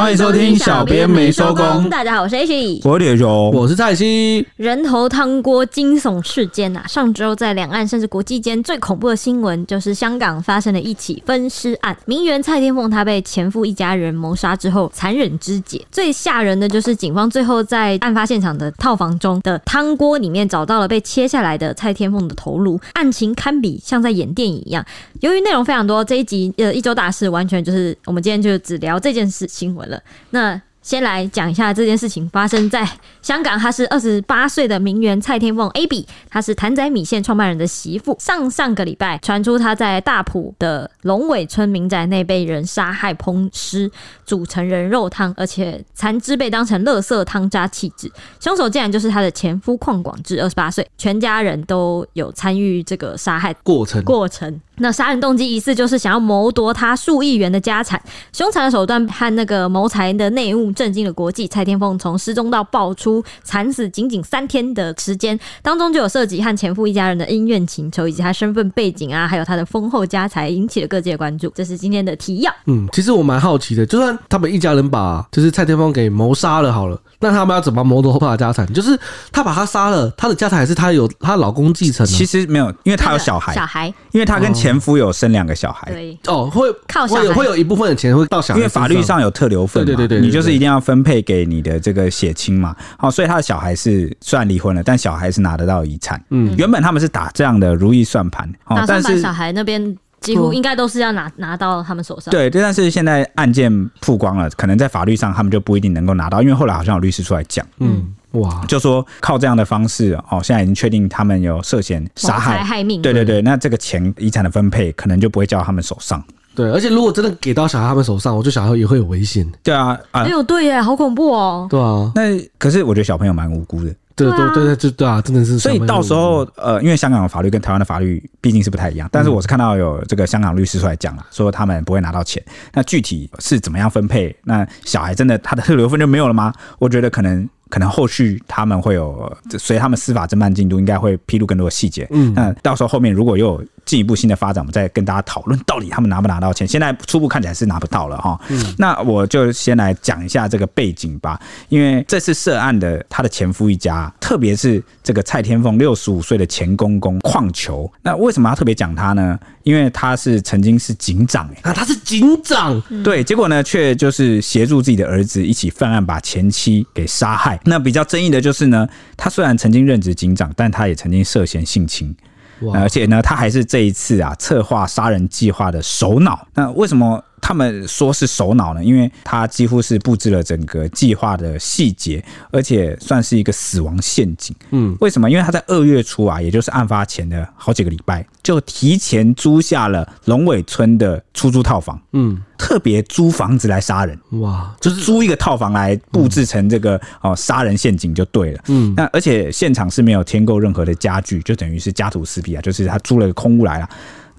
欢迎收听小编没收工。大家好，我是 H，我是铁雄，我是蔡西。人头汤锅惊悚事件啊！上周在两岸甚至国际间最恐怖的新闻，就是香港发生了一起分尸案。名媛蔡天凤她被前夫一家人谋杀之后残忍肢解。最吓人的就是警方最后在案发现场的套房中的汤锅里面找到了被切下来的蔡天凤的头颅，案情堪比像在演电影一样。由于内容非常多，这一集呃一周大事完全就是我们今天就只聊这件事新闻了。那先来讲一下这件事情发生在香港，她是二十八岁的名媛蔡天凤 Abby，她是谭仔米线创办人的媳妇。上上个礼拜传出她在大埔的龙尾村民宅内被人杀害烹尸，煮成人肉汤，而且残肢被当成垃圾汤渣弃置。凶手竟然就是她的前夫邝广志，二十八岁，全家人都有参与这个杀害过程过程。那杀人动机疑似就是想要谋夺他数亿元的家产，凶残的手段和那个谋财的内幕震惊了国际。蔡天凤从失踪到爆出惨死仅仅三天的时间，当中就有涉及和前夫一家人的恩怨情仇，以及他身份背景啊，还有他的丰厚家财，引起了各界关注。这是今天的提要。嗯，其实我蛮好奇的，就算他们一家人把就是蔡天凤给谋杀了好了，那他们要怎么谋夺他的家产？就是他把他杀了，他的家产还是他有他老公继承？其实没有，因为他有小孩，小孩，因为他跟前。夫有生两个小孩，对哦，会靠小孩，会有会有一部分的钱会到小孩，因为法律上有特留份，对对对，你就是一定要分配给你的这个血亲嘛。好，所以他的小孩是虽然离婚了，但小孩是拿得到遗产。嗯，原本他们是打这样的如意算盘，哦，但是小孩那边几乎应该都是要拿拿到他们手上。对对，但是现在案件曝光了，可能在法律上他们就不一定能够拿到，因为后来好像有律师出来讲，嗯。哇，就说靠这样的方式哦，现在已经确定他们有涉嫌杀害害命。对对对，那这个钱遗产的分配可能就不会交到他们手上。对，而且如果真的给到小孩他们手上，我觉得小孩也会有危险。对啊，哎呦，对耶，好恐怖哦。对啊，那可是我觉得小朋友蛮无辜的。对对对对，就对啊，真的是。所以到时候呃，因为香港的法律跟台湾的法律毕竟是不太一样，但是我是看到有这个香港律师出来讲了，说他们不会拿到钱。那具体是怎么样分配？那小孩真的他的特留分就没有了吗？我觉得可能。可能后续他们会有随他们司法侦办进度，应该会披露更多的细节。嗯，那到时候后面如果又有进一步新的发展，我们再跟大家讨论到底他们拿不拿到钱。现在初步看起来是拿不到了哈。嗯，那我就先来讲一下这个背景吧。因为这次涉案的他的前夫一家，特别是这个蔡天凤六十五岁的前公公矿球，那为什么要特别讲他呢？因为他是曾经是警长，啊，他是警长，对，结果呢，却就是协助自己的儿子一起犯案，把前妻给杀害。那比较争议的就是呢，他虽然曾经任职警长，但他也曾经涉嫌性侵，而且呢，他还是这一次啊策划杀人计划的首脑。那为什么？他们说是首脑呢，因为他几乎是布置了整个计划的细节，而且算是一个死亡陷阱。嗯，为什么？因为他在二月初啊，也就是案发前的好几个礼拜，就提前租下了龙尾村的出租套房。嗯，特别租房子来杀人。哇，就是租一个套房来布置成这个哦杀人陷阱就对了。嗯，那而且现场是没有添购任何的家具，就等于是家徒四壁啊，就是他租了个空屋来了。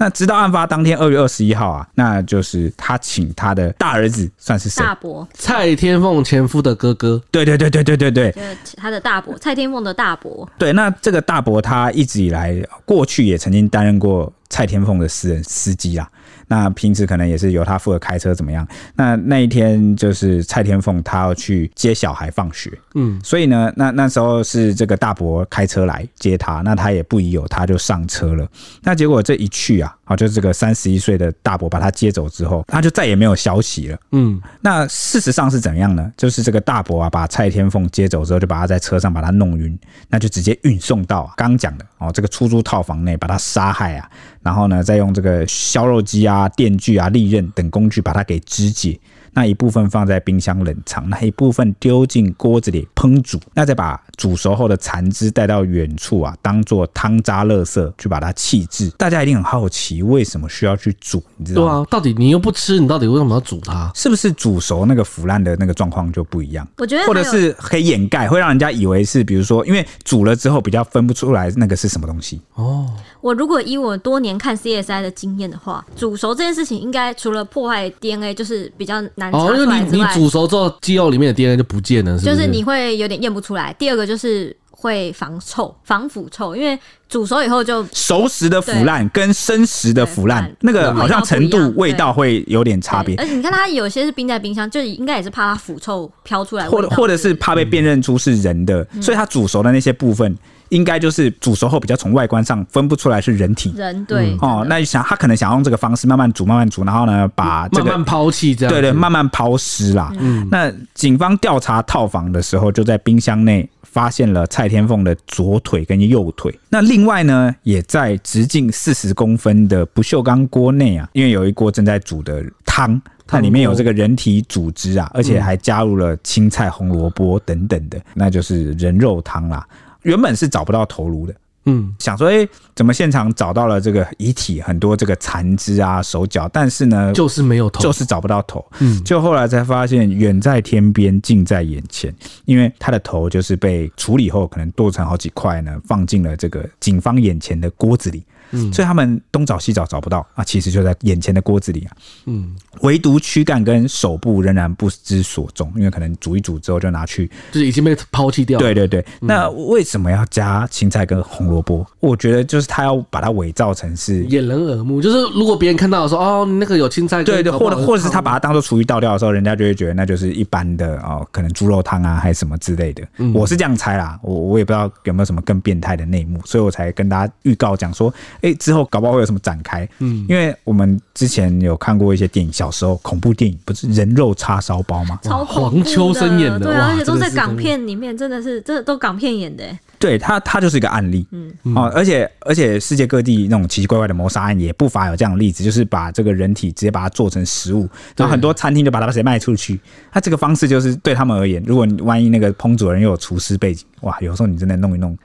那直到案发当天二月二十一号啊，那就是他请他的大儿子，算是谁？大伯蔡天凤前夫的哥哥。对对对对对对对，就是他的大伯蔡天凤的大伯。对，那这个大伯他一直以来过去也曾经担任过蔡天凤的私人司机啊。那平时可能也是由他负责开车怎么样？那那一天就是蔡天凤他要去接小孩放学，嗯，所以呢，那那时候是这个大伯开车来接他，那他也不疑有他，就上车了。那结果这一去啊，啊，就是这个三十一岁的大伯把他接走之后，他就再也没有消息了，嗯。那事实上是怎样呢？就是这个大伯啊，把蔡天凤接走之后，就把他在车上把他弄晕，那就直接运送到刚刚讲的哦这个出租套房内，把他杀害啊。然后呢，再用这个削肉机啊、电锯啊、利刃等工具把他给肢解。那一部分放在冰箱冷藏，那一部分丢进锅子里烹煮，那再把煮熟后的残汁带到远处啊，当做汤渣垃圾去把它弃置。大家一定很好奇，为什么需要去煮？你知道吗？对啊，到底你又不吃，你到底为什么要煮它？是不是煮熟那个腐烂的那个状况就不一样？我觉得，或者是可以掩盖，会让人家以为是，比如说，因为煮了之后比较分不出来那个是什么东西。哦，我如果以我多年看 CSI 的经验的话，煮熟这件事情应该除了破坏 DNA，就是比较。哦，因为你你煮熟之后，鸡肉里面的 DNA 就不见了，是不是？就是你会有点验不出来。第二个就是会防臭、防腐臭，因为。煮熟以后就熟食的腐烂跟生食的腐烂，那个好像程度味道会有点差别。而且你看它有些是冰在冰箱，就应该也是怕它腐臭飘出来，或者或者是怕被辨认出是人的，嗯、所以它煮熟的那些部分。应该就是煮熟后比较从外观上分不出来是人体。人对、嗯、哦，那想他可能想用这个方式慢慢煮慢慢煮，然后呢把这个慢慢抛弃这样对对慢慢抛尸啦。嗯，那警方调查套房的时候，就在冰箱内发现了蔡天凤的左腿跟右腿。那另外呢，也在直径四十公分的不锈钢锅内啊，因为有一锅正在煮的汤，它里面有这个人体组织啊，而且还加入了青菜、红萝卜等等的，那就是人肉汤啦。原本是找不到头颅的，嗯，想说，哎、欸，怎么现场找到了这个遗体，很多这个残肢啊、手脚，但是呢，就是没有头，就是找不到头，嗯，就后来才发现，远在天边，近在眼前，因为他的头就是被处理后，可能剁成好几块呢，放进了这个警方眼前的锅子里。嗯，所以他们东找西找找不到啊，其实就在眼前的锅子里啊。嗯，唯独躯干跟手部仍然不知所踪，因为可能煮一煮之后就拿去，就是已经被抛弃掉了。对对对，那为什么要加青菜跟红萝卜？我觉得就是他要把它伪造成是掩人耳目，就是如果别人看到的时候，哦，那个有青菜，对对，或者或者是他把它当做厨余倒掉的时候，人家就会觉得那就是一般的哦，可能猪肉汤啊还是什么之类的。我是这样猜啦，我我也不知道有没有什么更变态的内幕，所以我才跟大家预告讲说。哎、欸，之后搞不好会有什么展开？嗯，因为我们之前有看过一些电影，小时候恐怖电影不是人肉叉烧包吗？超黄秋生演的，对啊，而且都在港片里面，真的是，真的都港片演的。对他，他就是一个案例。嗯哦，而且而且世界各地那种奇奇怪怪的谋杀案也不乏有这样的例子，就是把这个人体直接把它做成食物，然后很多餐厅就把它直接卖出去。他这个方式就是对他们而言，如果你万一那个烹煮人又有厨师背景，哇，有时候你真的弄一弄，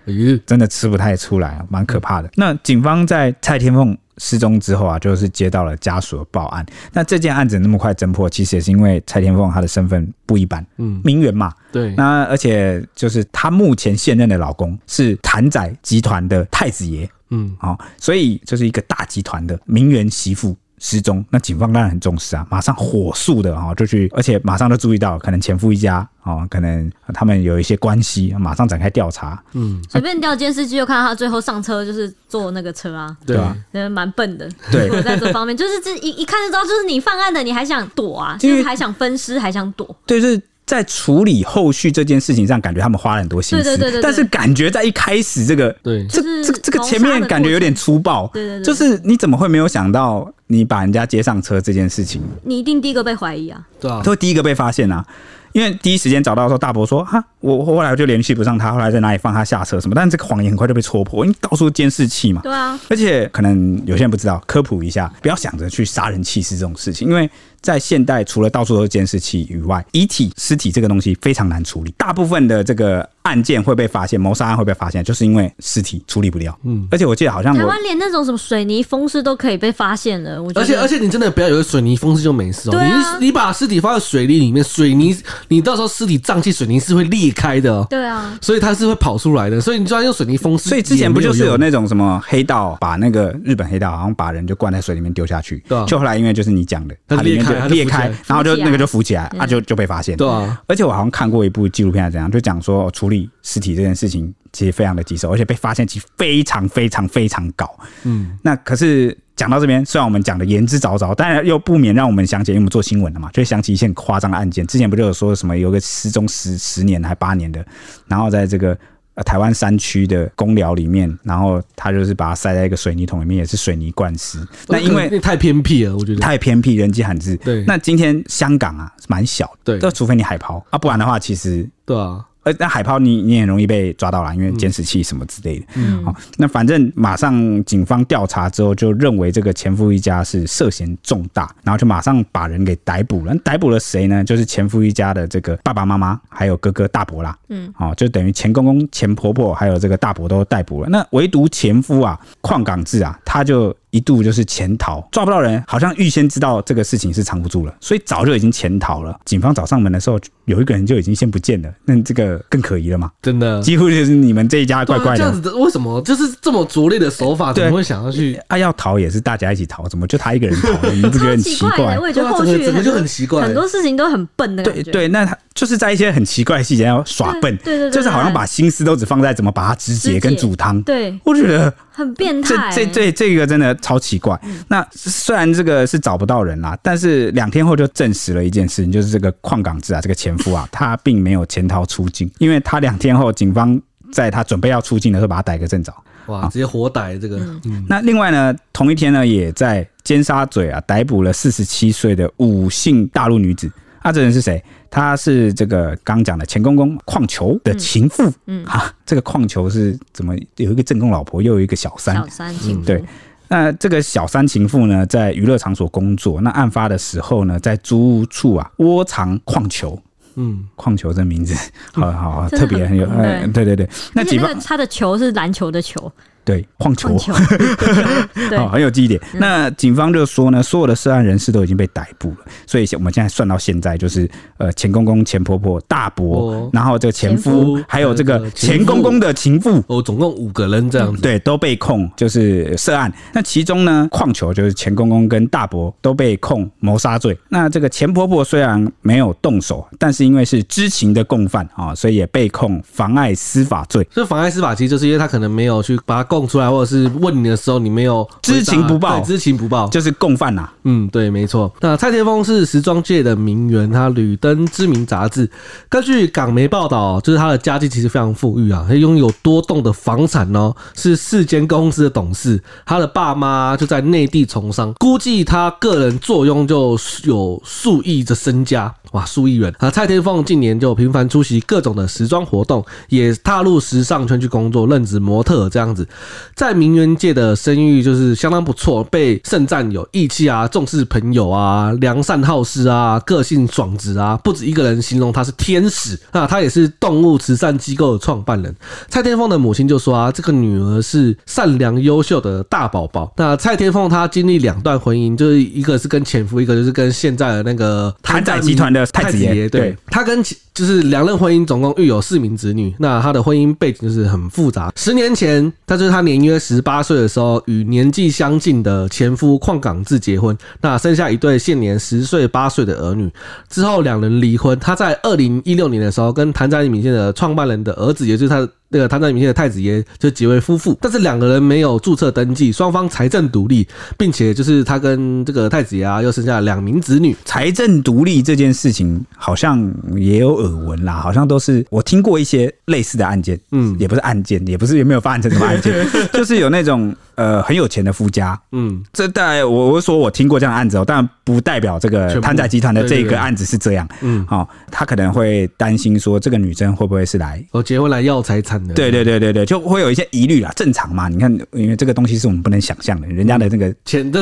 真的吃不太出来，蛮可怕的。那警方在蔡天凤失踪之后啊，就是接到了家属的报案。那这件案子那么快侦破，其实也是因为蔡天凤她的身份不一般，嗯，名媛嘛，对。那而且就是她目前现任的老公是谭仔集团的太子爷，嗯，好，所以就是一个大集团的名媛媳妇。失踪，那警方当然很重视啊，马上火速的哈就去，而且马上就注意到可能前夫一家啊，可能他们有一些关系，马上展开调查。嗯，随便调监视器就看到他最后上车就是坐那个车啊，对啊，蛮笨的。对，在这方面就是这一一看就知道，就是你犯案的，你还想躲啊？就是还想分尸，还想躲？对，就是。在处理后续这件事情上，感觉他们花了很多心思。对对对对，但是感觉在一开始这个，对，这这这个前面感觉有点粗暴。对对对，就是你怎么会没有想到，你把人家接上车这件事情？你一定第一个被怀疑啊，对啊，都会第一个被发现啊。因为第一时间找到的时候，大伯说：“哈，我后来就联系不上他，后来在哪里放他下车什么？”但是这个谎言很快就被戳破，因为到处监视器嘛。对啊，而且可能有些人不知道，科普一下，不要想着去杀人弃尸这种事情，因为。在现代，除了到处都是监视器以外，遗体、尸体这个东西非常难处理。大部分的这个案件会被发现，谋杀案会被发现，就是因为尸体处理不掉。嗯，而且我记得好像台湾连那种什么水泥封尸都可以被发现了。我觉得，而且而且你真的不要以为水泥封尸就没事哦。啊、你你把尸体放在水泥里面，水泥你到时候尸体胀气，水泥是会裂开的。对啊，所以它是会跑出来的。所以你就要用水泥封尸。所以之前不就是有那种什么黑道把那个日本黑道好像把人就灌在水里面丢下去，对啊、就后来因为就是你讲的，它裂开 裂开。然后就那个就浮起来啊，就就被发现。对啊，而且我好像看过一部纪录片，还是怎样，就讲说处理尸体这件事情其实非常的棘手，而且被发现其实非常非常非常高。嗯，那可是讲到这边，虽然我们讲的言之凿凿，但又不免让我们想起，因为我们做新闻的嘛，就会想起一些很夸张的案件。之前不就有说什么有个失踪十十年还八年的，然后在这个。呃，台湾山区的公寮里面，然后他就是把它塞在一个水泥桶里面，也是水泥灌尸。那因为太偏僻了，我觉得太偏僻，人迹罕至。对，那今天香港啊，蛮小的，对，这除非你海抛啊，不然的话，其实对啊。呃，那海抛你你很容易被抓到了，因为监视器什么之类的。嗯，好，那反正马上警方调查之后，就认为这个前夫一家是涉嫌重大，然后就马上把人给逮捕了。逮捕了谁呢？就是前夫一家的这个爸爸妈妈，还有哥哥大伯啦。嗯，哦，就等于前公公、前婆婆还有这个大伯都逮捕了。那唯独前夫啊，邝港志啊，他就一度就是潜逃，抓不到人，好像预先知道这个事情是藏不住了，所以早就已经潜逃了。警方找上门的时候，有一个人就已经先不见了，那这个更可疑了嘛？真的，几乎就是你们这一家怪怪的。这样子的，为什么就是这么拙劣的手法，怎么会想要去？啊，要逃也是大家一起逃，怎么就他一个人逃了？你不觉得很奇怪？我也觉得后续整个就很奇怪，很多事情都很笨的感觉。对对，那他就是在一些很奇怪的细节要耍笨，对对，就是好像把心思都只放在怎么把它肢解跟煮汤。对，我觉得。很变态，这这这这个真的超奇怪。那虽然这个是找不到人啦，但是两天后就证实了一件事情，就是这个矿港志啊，这个前夫啊，他并没有潜逃出境，因为他两天后警方在他准备要出境的时候把他逮个正着。哇，直接活逮这个。嗯。那另外呢，同一天呢，也在尖沙咀啊逮捕了四十七岁的五姓大陆女子。啊，这人是谁？她是这个刚讲的前公公矿球的情妇。嗯，哈、啊，这个矿球是怎么有一个正宫老婆，又有一个小三？小三情妇。对，那这个小三情妇呢，在娱乐场所工作。那案发的时候呢，在租屋处啊窝藏矿球。嗯，矿球这名字，好好好，特别很有。嗯，对对对。那几个他的球是篮球的球。对，矿球，哦，很有记忆点。那警方就说呢，所有的涉案人士都已经被逮捕了，所以我们现在算到现在，就是呃，钱公公、钱婆婆、大伯，然后这个前夫，还有这个钱公公的情妇，哦，总共五个人这样子，对，都被控就是涉案。那其中呢，矿球就是钱公公跟大伯都被控谋杀罪。那这个钱婆婆虽然没有动手，但是因为是知情的共犯啊，所以也被控妨碍司法罪。这妨碍司法其实就是因为他可能没有去把他供出来，或者是问你的时候，你没有知情不报，知情不报就是共犯呐、啊。嗯，对，没错。那蔡天凤是时装界的名媛，她屡登知名杂志。根据港媒报道，就是她的家境其实非常富裕啊，她拥有多栋的房产哦，是四间公司的董事。他的爸妈就在内地从商，估计他个人坐拥就有数亿的身家。哇，数亿元啊！蔡天凤近年就频繁出席各种的时装活动，也踏入时尚圈去工作，任职模特这样子，在名媛界的声誉就是相当不错，被盛赞有义气啊、重视朋友啊、良善好施啊、个性爽直啊，不止一个人形容他是天使那他也是动物慈善机构的创办人。蔡天凤的母亲就说啊，这个女儿是善良优秀的大宝宝。那蔡天凤她经历两段婚姻，就是一个是跟前夫，一个就是跟现在的那个谭仔集团的。太子爷，对，他跟就是两任婚姻总共育有四名子女。那他的婚姻背景就是很复杂。十年前，他就是他年约十八岁的时候，与年纪相近的前夫矿港志结婚，那生下一对现年十岁八岁的儿女。之后两人离婚。他在二零一六年的时候，跟谭仔米线的创办人的儿子，也就是他。那个谭仔米线的太子爷就结为夫妇，但是两个人没有注册登记，双方财政独立，并且就是他跟这个太子爷啊，又生下了两名子女。财政独立这件事情好像也有耳闻啦，好像都是我听过一些类似的案件，嗯，也不是案件，也不是有没有发展成什么案件，就是有那种呃很有钱的夫家，嗯，这代我我说我听过这样的案子哦，但不代表这个贪仔集团的这个案子是这样，嗯，好，他可能会担心说这个女生会不会是来我结婚来要财产的。对对对对对，就会有一些疑虑啦，正常嘛？你看，因为这个东西是我们不能想象的，人家的这个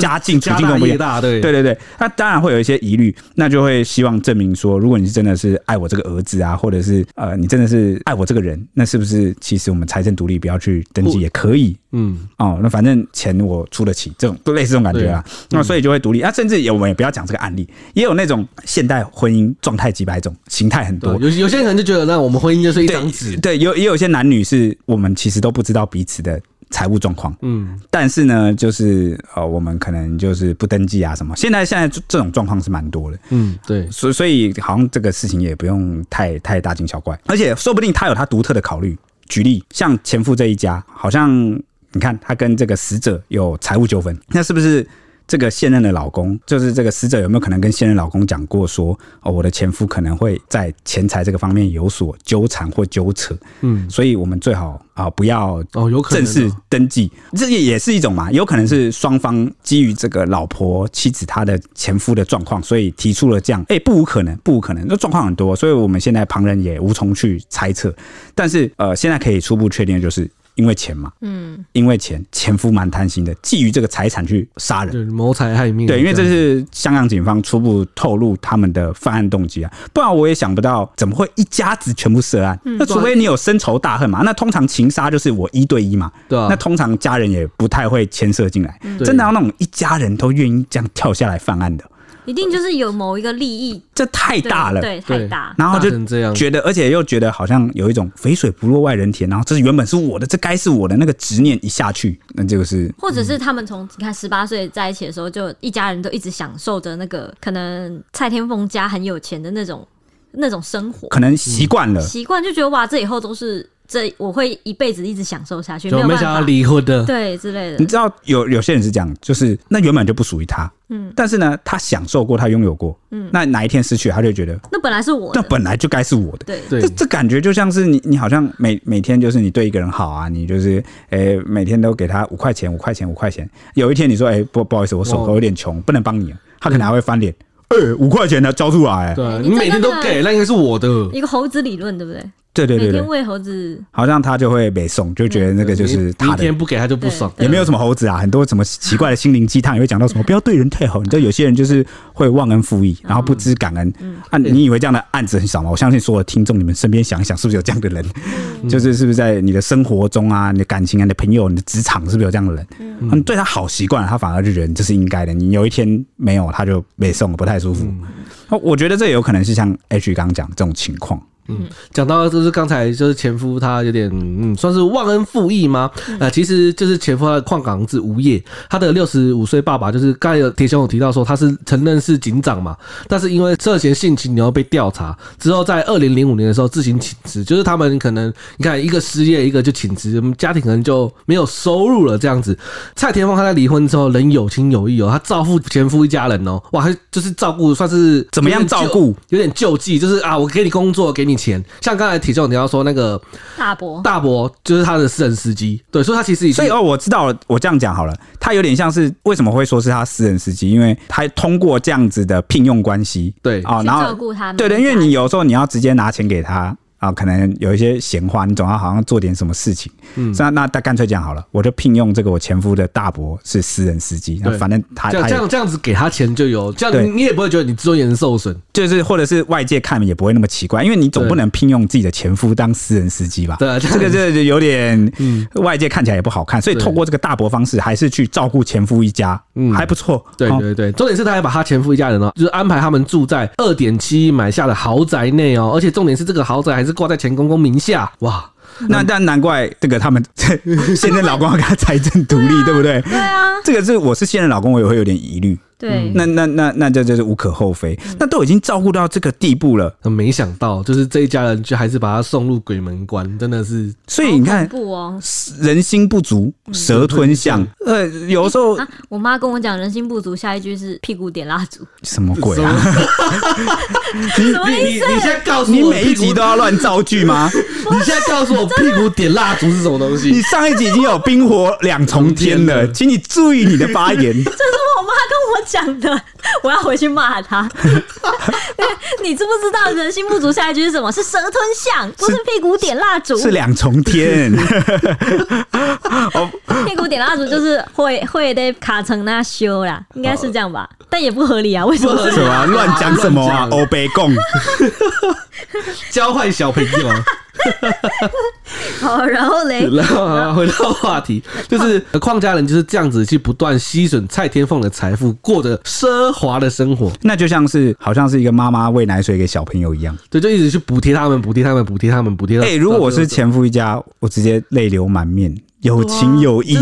家境处境都不一样，对。对对对，那当然会有一些疑虑，那就会希望证明说，如果你是真的是爱我这个儿子啊，或者是呃，你真的是爱我这个人，那是不是其实我们财政独立，不要去登记也可以？嗯，哦，那反正钱我出得起，这种都类似这种感觉啊。那所以就会独立啊，甚至也我们也不要讲这个案例，也有那种现代婚姻状态几百种形态很多，有有些人就觉得，那我们婚姻就是一张纸，对，有也有些男女是我们其实都不知道彼此的财务状况，嗯，但是呢，就是呃，我们可能就是不登记啊什么。现在现在这种状况是蛮多的，嗯，对，所所以好像这个事情也不用太太大惊小怪，而且说不定他有他独特的考虑。举例，像前夫这一家，好像。你看，他跟这个死者有财务纠纷，那是不是这个现任的老公，就是这个死者有没有可能跟现任老公讲过说，哦，我的前夫可能会在钱财这个方面有所纠缠或纠扯，嗯，所以我们最好啊不要哦，有正式登记，这也也是一种嘛，有可能是双方基于这个老婆妻子她的前夫的状况，所以提出了这样，哎，不无可能，不无可能，这状况很多，所以我们现在旁人也无从去猜测，但是呃，现在可以初步确定的就是。因为钱嘛，嗯，因为钱，前夫蛮贪心的，觊觎这个财产去杀人。对，谋财害命。对，因为这是香港警方初步透露他们的犯案动机啊，不然我也想不到怎么会一家子全部涉案。那除非你有深仇大恨嘛，那通常情杀就是我一对一嘛，对啊那通常家人也不太会牵涉进来，真的要那种一家人都愿意这样跳下来犯案的，一定就是有某一个利益这太大了。对，对太大。然后就这样觉得，而且又觉得好像有一种肥水不落外人田，然后这是原本是我的，这该是我的那个执念一下去，那这个是或者是他们从你看十八岁在一起的时候，就一家人都一直享受着那个可能蔡天凤家很有钱的那种那种生活可能习惯了。习惯，就觉得哇，这以后都是这我会一辈子一直享受下去，没就没想到有办法离婚的，对之类的。你知道有有些人是这样，就是那原本就不属于他，嗯但是呢，他享受过，他拥有过，嗯那哪一天失去，他就觉得那本来是我的那，本来就该是我的。对对这这感觉就像是你，你好像每每天就是你对一个人好啊，你就是诶、欸每天都给他五块钱，五块钱，五块钱。有一天你说，诶、欸不不好意思，我手头有点穷，不能帮你，他可能还会翻脸，呃五块钱他交出来、对你每天都给，那应该是我的。一个猴子理论，对不对？对对对对每天，喂猴子，好像他就会被送，就觉得那个就是他的。明天不给他就不爽。也没有什么猴子啊，很多什么奇怪的心灵鸡汤也会讲到什么不要对人太好。你知道有些人就是会忘恩负义，然后不知感恩。啊，你以为这样的案子很少吗？我相信所有的听众，你们身边想一想，是不是有这样的人？就是是不是在你的生活中啊，你的感情啊，你的朋友、你的职场，是不是有这样的人？嗯，你对他好习惯了，他反而就觉得你这是应该的。你有一天没有，他就被送了，不太舒服。那我觉得这有可能是像 H 刚刚讲这种情况。嗯，讲到就是刚才就是前夫他有点嗯，算是忘恩负义吗？呃，其实就是前夫他的矿港子无业，他的六十五岁爸爸就是刚才有铁雄有提到说他是承认是警长嘛，但是因为涉嫌性侵然后被调查之后，在二零零五年的时候自行请辞，就是他们可能你看一个失业一个就请辞，家庭可能就没有收入了这样子。蔡天凤他在离婚之后人有情有义哦，他照顾前夫一家人哦，哇，他就是照顾算是怎么样照顾？有点救济，就是啊，我给你工作，给你钱。像刚才体重你要说那个大伯，大伯，就是他的私人司机，对，所以他其实已经所以哦，我知道了，我这样讲好了，他有点像是为什么会说是他私人司机，因为他通过这样子的聘用关系，对啊，去然后照顾他们对的，因为你有时候你要直接拿钱给他。啊，可能有一些闲话，你总要好像做点什么事情。嗯，那那他干脆这样好了，我就聘用这个我前夫的大伯是私人司机，那反正他他这样这样这样子给他钱就有，这样对你也不会觉得你尊严受损。就是或者是外界看也不会那么奇怪，因为你总不能聘用自己的前夫当私人司机吧？对啊这个这个有点，嗯外界看起来也不好看，所以对透过这个大伯方式，还是去照顾前夫一家，嗯还不错。哦对对对，重点是他还把他前夫一家人哦，就是安排他们住在二点七亿买下的豪宅内哦，而且重点是这个豪宅还是挂在钱公公名下，哇！那但难怪这个他们 现任老公要跟他财政独立，对不对？对啊，这个是我是现任老公，我也会有点疑虑。对，那那那那这就是无可厚非。那都已经照顾到这个地步了，没想到就是这一家人就还是把他送入鬼门关，真的是所以你看哦人心不足蛇吞象。呃，有时候啊！我妈跟我讲人心不足，下一句是屁股点蜡烛，什么鬼啊？你你你现在告诉我，你每一集都要乱造句吗？你现在告诉我屁股点蜡烛是什么东西？你上一集已经有冰火两重天了，请你注意你的发言。这是我妈跟我讲的，我要回去骂他。你知不知道人心不足下一句是什么？是蛇吞象，不是屁股点蜡烛。是两重天，屁股点蜡烛就是会会得卡成那修啦，应该是这样吧？但也不合理啊，为什么是什么啊 乱讲什么啊？欧北共教坏小朋友。好，然后嘞，然后回到话题，就是邝家人就是这样子去不断吸吮蔡天凤的财富，过着奢华的生活。那就像是好像是一个妈妈喂奶水给小朋友一样。对，就一直去补贴他们，补贴他们，补贴他们，补贴。哎、如果我是前夫一家，我直接泪流满面，有情有义。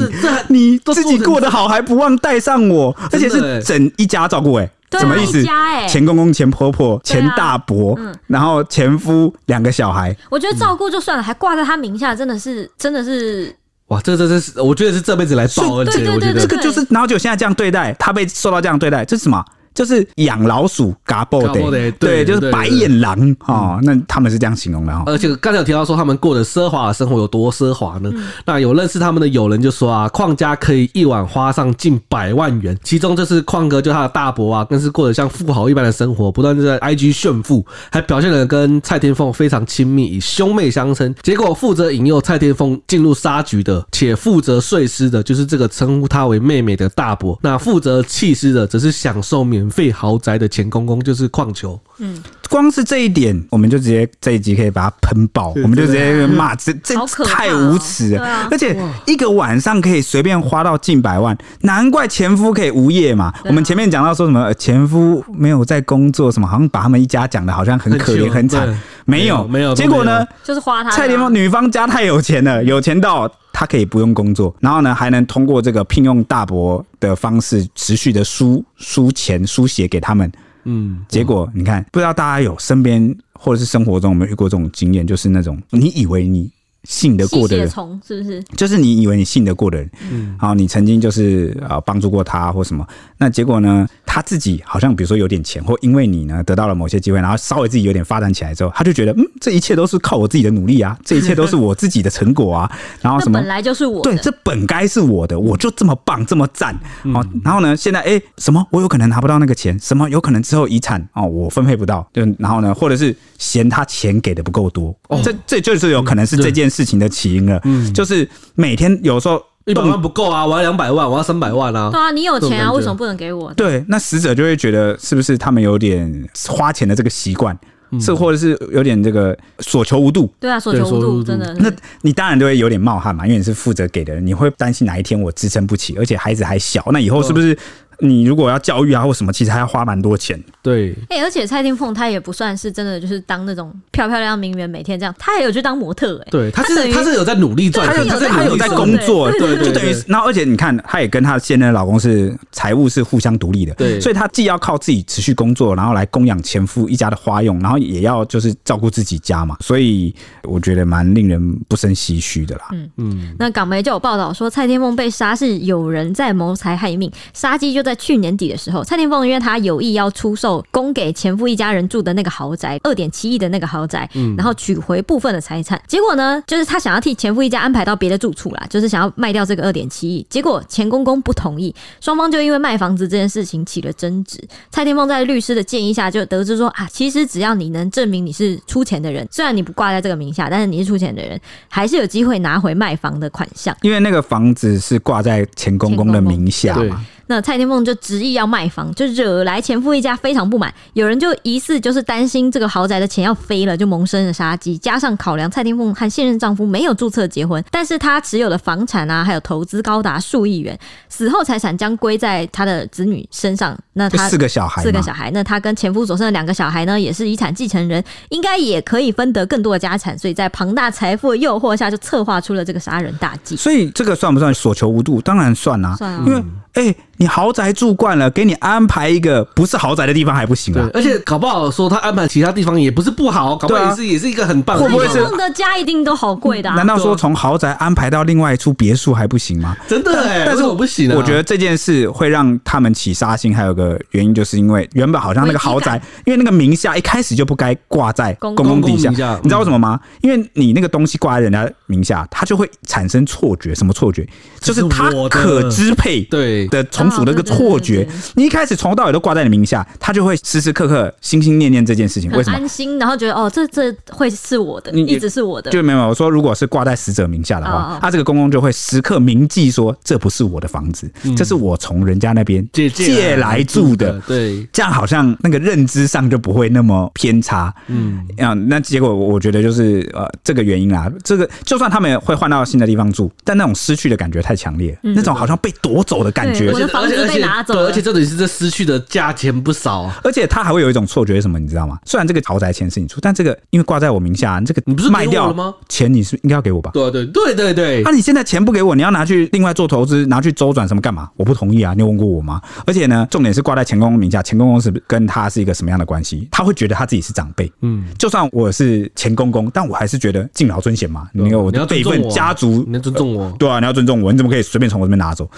你自己过得好，还不忘带上我，而且是整一家照顾。哎，什么意思？前公公、前婆婆、前大伯，然后前夫两个小孩。我觉得照顾就算了，还挂在他名下，真的是，真的是，哇，这这这是我觉得是这辈子来报恩的，对对对我觉得这个就是，然后就现在这样对待，他被受到这样对待，这是什么？就是养老鼠嘎布的，对，就是白眼狼啊。那他们是这样形容的哈。而且刚才有提到说他们过的奢华的生活有多奢华呢？那有认识他们的友人就说啊，矿家可以一晚花上近百万元，其中就是矿哥就他的大伯啊，更是过得像富豪一般的生活，不断就在 IG 炫富，还表现的跟蔡天凤非常亲密，以兄妹相称。结果负责引诱蔡天凤进入杀局的，且负责碎尸的，就是这个称呼他为妹妹的大伯。那负责弃尸的，则是享受免费豪宅的前公公，就是矿球。嗯，光是这一点，我们就直接这一集可以把它喷爆，我们就直接骂这这太无耻了。而且一个晚上可以随便花到近百万，难怪前夫可以无业嘛。我们前面讲到说什么前夫没有在工作，什么好像把他们一家讲的好像很可怜很惨，没有没有。结果呢，就是花他蔡天凤女方家太有钱了，有钱到他可以不用工作，然后呢还能通过这个聘用大伯的方式持续的输输钱输血给他们。嗯，结果你看，不知道大家有身边或者是生活中有没有遇过这种经验，就是那种你以为你。信得过的人是不是？就是你以为你信得过的人，嗯，好，你曾经就是啊帮助过他或什么，那结果呢，他自己好像比如说有点钱，或因为你呢得到了某些机会，然后稍微自己有点发展起来之后，他就觉得嗯，这一切都是靠我自己的努力啊，这一切都是我自己的成果啊，然后什么？本来就是我，对，这本该是我的，我就这么棒，这么赞，哦，然后呢，现在哎，什么？我有可能拿不到那个钱，什么？有可能之后遗产？哦我分配不到，就然后呢，或者是嫌他钱给的不够多，这这就是有可能是这件。事情的起因了，嗯，就是每天有时候一百万不够啊，我要两百万，我要三百万啊。对啊，你有钱啊，为什么不能给我？对，那死者就会觉得是不是他们有点花钱的这个习惯，是或者是有点这个所求无度？对啊，所求无度，真的。那你当然都会有点冒汗嘛，因为你是负责给的人，你会担心哪一天我支撑不起，而且孩子还小，那以后是不是？你如果要教育啊或什么，其实还要花蛮多钱。对，哎、欸，而且蔡天凤她也不算是真的，就是当那种漂漂亮亮名媛，每天这样，她还有去当模特、欸。哎，对，她是她是有在努力赚钱，她有在她有在工作，对，对，对，对，就等于，然后而且你看，她也跟她现任的老公是财务是互相独立的，对，所以她既要靠自己持续工作，然后来供养前夫一家的花用，然后也要就是照顾自己家嘛，所以我觉得蛮令人不胜唏嘘的啦。嗯。嗯，那港媒就有报道说，蔡天凤被杀是有人在谋财害命，杀机就在去年底的时候。蔡天凤因为他有意要出售供给前夫一家人住的那个豪宅，二点七亿的那个豪宅，然后取回部分的财产。结果呢，就是他想要替前夫一家安排到别的住处啦，就是想要卖掉这个二点七亿。结果钱公公不同意，双方就因为卖房子这件事情起了争执。蔡天凤在律师的建议下，就得知说啊，其实只要你能证明你是出钱的人，虽然你不挂在这个名下，但是你是出钱的人，还是有机会拿回卖房的款项。因为那个房子是挂在钱公公的名下嘛。那蔡天凤就执意要卖房，就惹来前夫一家非常不满。有人就疑似就是担心这个豪宅的钱要飞了，就萌生了杀机。加上考量蔡天凤和现任丈夫没有注册结婚，但是她持有的房产啊，还有投资高达数亿元，死后财产将归在她的子女身上。那她四个小孩，四个小孩，那她跟前夫所生的两个小孩呢，也是遗产继承人，应该也可以分得更多的家产。所以在庞大财富的诱惑下，就策划出了这个杀人大计。所以这个算不算所求无度？当然算啊，算啊，因为。哎、欸，你豪宅住惯了，给你安排一个不是豪宅的地方还不行啊？而且搞不好说他安排其他地方也不是不好，搞不好也是也是一个很棒的。会不会是的家一定都好贵的、啊？难道说从豪宅安排到另外一处别墅还不行吗？真的哎、欸，但是我不行啊。我觉得这件事会让他们起杀心，还有个原因，就是因为原本好像那个豪宅，因为那个名下一开始就不该挂在公公底下。你知道为什么吗？因为你那个东西挂在人家名下，他就会产生错觉。什么错觉？就是他可支配对的从属那个。错觉，你一开始从头到尾都挂在你名下，他就会时时刻刻心心念念这件事情。为什么？安心，然后觉得哦，这这会是我的，一直是我的。就没有我说，如果是挂在死者名下的话，他这个公公就会时刻铭记说，这不是我的房子，这是我从人家那边借借来住的。对，这样好像那个认知上就不会那么偏差。嗯，啊，那结果我觉得就是呃这个原因啦。这个就算他们会换到新的地方住，但那种失去的感觉太强烈，那种好像被夺走的感觉。被拿走，对，而且这里是这失去的价钱不少，而且他还会有一种错觉，什么你知道吗？虽然这个豪宅钱是你出，但这个因为挂在我名下，这个你不是卖掉了吗？钱你是应该要给我吧？对对对对对。那你现在钱不给我，你要拿去另外做投资，拿去周转什么干嘛？我不同意啊！你有问过我吗？而且呢，重点是挂在钱公公名下，钱公公是跟他是一个什么样的关系？他会觉得他自己是长辈，嗯，就算我是钱公公，但我还是觉得敬老尊贤嘛。你有我的辈分，家族你要尊重我，对啊，你要尊重我，你怎么可以随便从我这边拿走？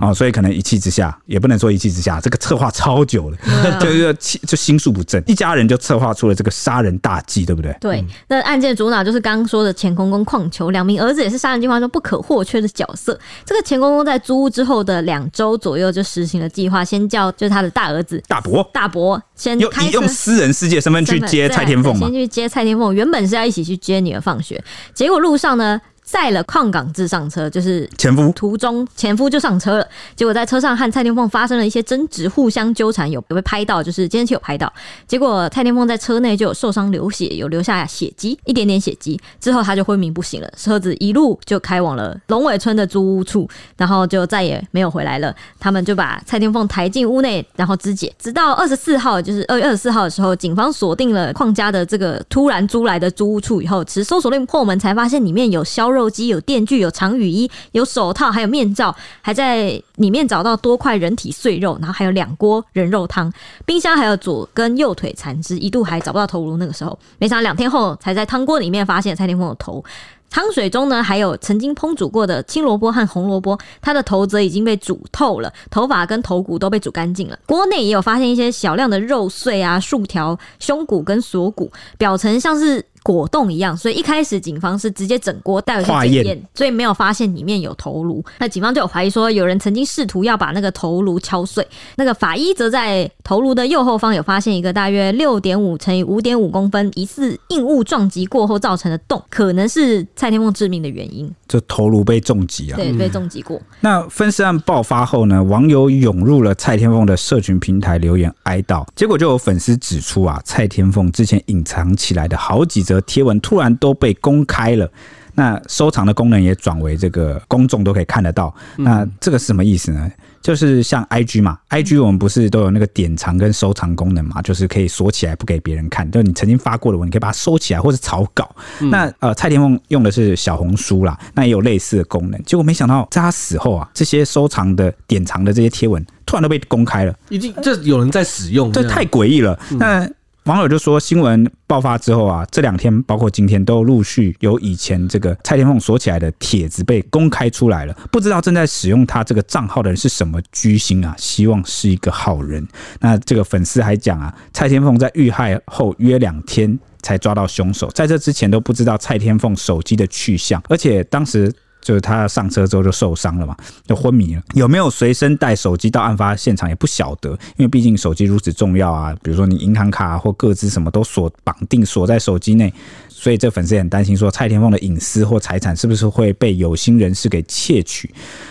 啊，所以可能一气之下，也不能说一气之下，这个策划超久了，啊、就就就心术不正，一家人就策划出了这个杀人大计，对不对？对，那案件主脑就是刚刚说的钱公公、矿球两名儿子，也是杀人计划中不可或缺的角色。这个钱公公在租屋之后的两周左右就实行了计划，先叫就是他的大儿子大伯，大伯先开用私人世界身份去接蔡天凤嘛，先去接蔡天凤，原本是要一起去接女儿放学，结果路上呢。载了邝港智上车，就是前夫。途中前夫就上车了，结果在车上和蔡天凤发生了一些争执，互相纠缠，有有被拍到，就是监视器有拍到。结果蔡天凤在车内就有受伤流血，有留下血迹，一点点血迹。之后他就昏迷不醒了，车子一路就开往了龙尾村的租屋处，然后就再也没有回来了。他们就把蔡天凤抬进屋内，然后肢解。直到二十四号，就是二月二十四号的时候，警方锁定了邝家的这个突然租来的租屋处以后，持搜索令破门，才发现里面有烧肉。机有电锯，有长雨衣，有手套，还有面罩，还在里面找到多块人体碎肉，然后还有两锅人肉汤，冰箱还有左跟右腿残肢，一度还找不到头颅。那个时候，没想到两天后才在汤锅里面发现蔡天凤的头。汤水中呢，还有曾经烹煮过的青萝卜和红萝卜，它的头则已经被煮透了，头发跟头骨都被煮干净了。锅内也有发现一些小量的肉碎啊、数条胸骨跟锁骨，表层像是。果冻一样，所以一开始警方是直接整锅带回去检验，所以没有发现里面有头颅。那警方就有怀疑说，有人曾经试图要把那个头颅敲碎。那个法医则在头颅的右后方有发现一个大约六点五乘以五点五公分疑似硬物撞击过后造成的洞，可能是蔡天凤致命的原因。就头颅被重击啊？对，被重击过。嗯。那分尸案爆发后呢，网友涌入了蔡天凤的社群平台留言哀悼，结果就有粉丝指出啊，蔡天凤之前隐藏起来的好几则贴文突然。都被公开了，那收藏的功能也转为这个公众都可以看得到。那这个是什么意思呢？就是像 IG 嘛，IG 我们不是都有那个典藏跟收藏功能嘛，就是可以锁起来不给别人看。就你曾经发过的文，你可以把它收起来，或者草稿。那呃，蔡天凤用的是小红书啦，那也有类似的功能。结果没想到在他死后啊，这些收藏的典藏的这些贴文突然都被公开了，已经这有人在使用，这太诡异了。那网友就说，新闻爆发之后啊，这两天包括今天都陆续有以前这个蔡天凤锁起来的帖子被公开出来了。不知道正在使用他这个账号的人是什么居心啊？希望是一个好人。那这个粉丝还讲啊，蔡天凤在遇害后约两天才抓到凶手，在这之前都不知道蔡天凤手机的去向，而且当时。就是他上车之后就受伤了嘛，就昏迷了。有没有随身带手机到案发现场也不晓得，因为毕竟手机如此重要啊。比如说你银行卡或各资什么都锁绑定锁在手机内，所以这粉丝也很担心说蔡天凤的隐私或财产是不是会被有心人士给窃取。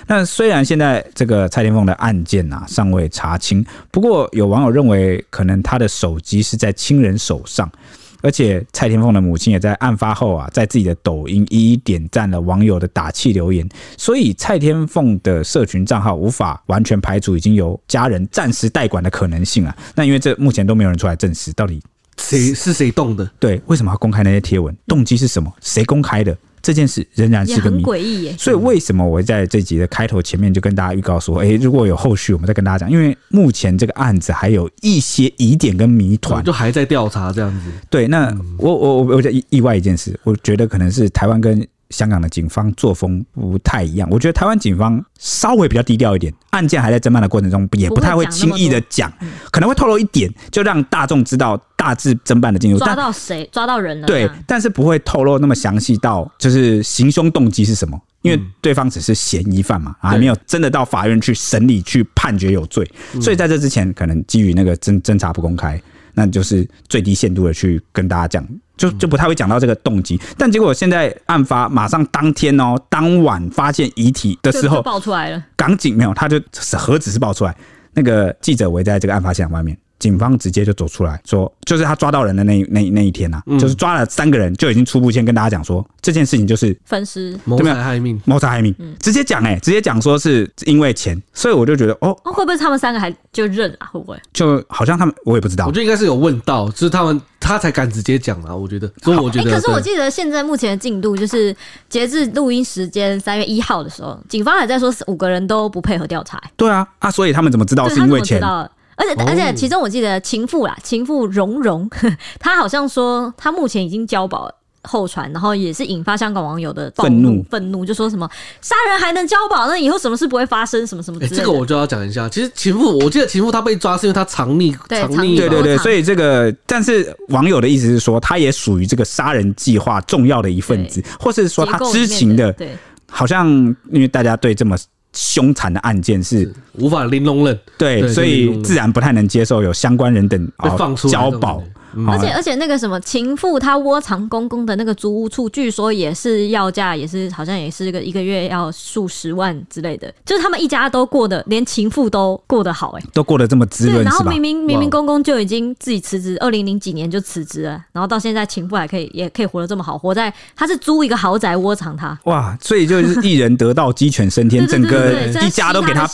那虽然现在这个蔡天凤的案件啊尚未查清，不过有网友认为可能他的手机是在亲人手上。而且蔡天凤的母亲也在案发后啊，在自己的抖音一一点赞了网友的打气留言，所以蔡天凤的社群账号无法完全排除已经由家人暂时代管的可能性啊。那因为这目前都没有人出来证实到底谁是谁动的，对，为什么要公开那些贴文，动机是什么，谁公开的？这件事仍然是个谜，诡异耶。所以为什么我在这集的开头前面就跟大家预告说，诶，如果有后续，我们再跟大家讲。因为目前这个案子还有一些疑点跟谜团，就还在调查这样子。对，那我我我我意意外一件事，我觉得可能是台湾跟香港的警方作风不太一样。我觉得台湾警方稍微比较低调一点，案件还在侦办的过程中，也不太会轻易的讲，可能会透露一点，就让大众知道。大致侦办的进度，抓到谁？抓到人了。对，但是不会透露那么详细到就是行凶动机是什么，因为对方只是嫌疑犯嘛，还没有真的到法院去审理去判决有罪，所以在这之前，可能基于那个侦侦查不公开，那就是最低限度的去跟大家讲，就就不太会讲到这个动机。但结果现在案发马上当天哦，当晚发现遗体的时候，爆出来了。港警没有，他就何止是爆出来，那个记者围在这个案发现场外面。警方直接就走出来说，就是他抓到人的那那那一天呐、啊，就是抓了三个人，就已经初步先跟大家讲说，这件事情就是分尸。谋财害命，谋财害命，直接讲哎、欸，直接讲说是因为钱，所以我就觉得哦，会不会他们三个还就认啊？会不会？就好像他们，我也不知道，我觉得应该是有问到，就是他们他才敢直接讲啊。我觉得，所以我觉得、欸，可是我记得现在目前的进度就是截至录音时间三月一号的时候，警方还在说五个人都不配合调查、欸。对啊，啊，所以他们怎么知道是因为钱？而且而且，其中我记得情妇啦，情妇蓉蓉，她好像说她目前已经交保了，后传，然后也是引发香港网友的愤怒，愤怒就说什么杀人还能交保，那以后什么事不会发生，什么什么之类的。欸、这个我就要讲一下。其实情妇，我记得情妇她被抓是因为她藏匿，对藏匿，对对对，所以这个，但是网友的意思是说，他也属于这个杀人计划重要的一份子，或是说他知情的，对，好像因为大家对这么。凶残的案件是，是无法零容忍，对，所以自然不太能接受有相关人等放出交保。嗯、而且而且那个什么情妇，她窝藏公公的那个租屋处，据说也是要价，也是好像也是个一个月要数十万之类的。就是他们一家都过得，连情妇都过得好，哎，都过得这么滋润，然后明明明明公公就已经自己辞职，二零零几年就辞职了，然后到现在情妇还可以也可以活得这么好，活在他是租一个豪宅窝藏他。哇，所以就是一人得道鸡犬升天，整个一家都给他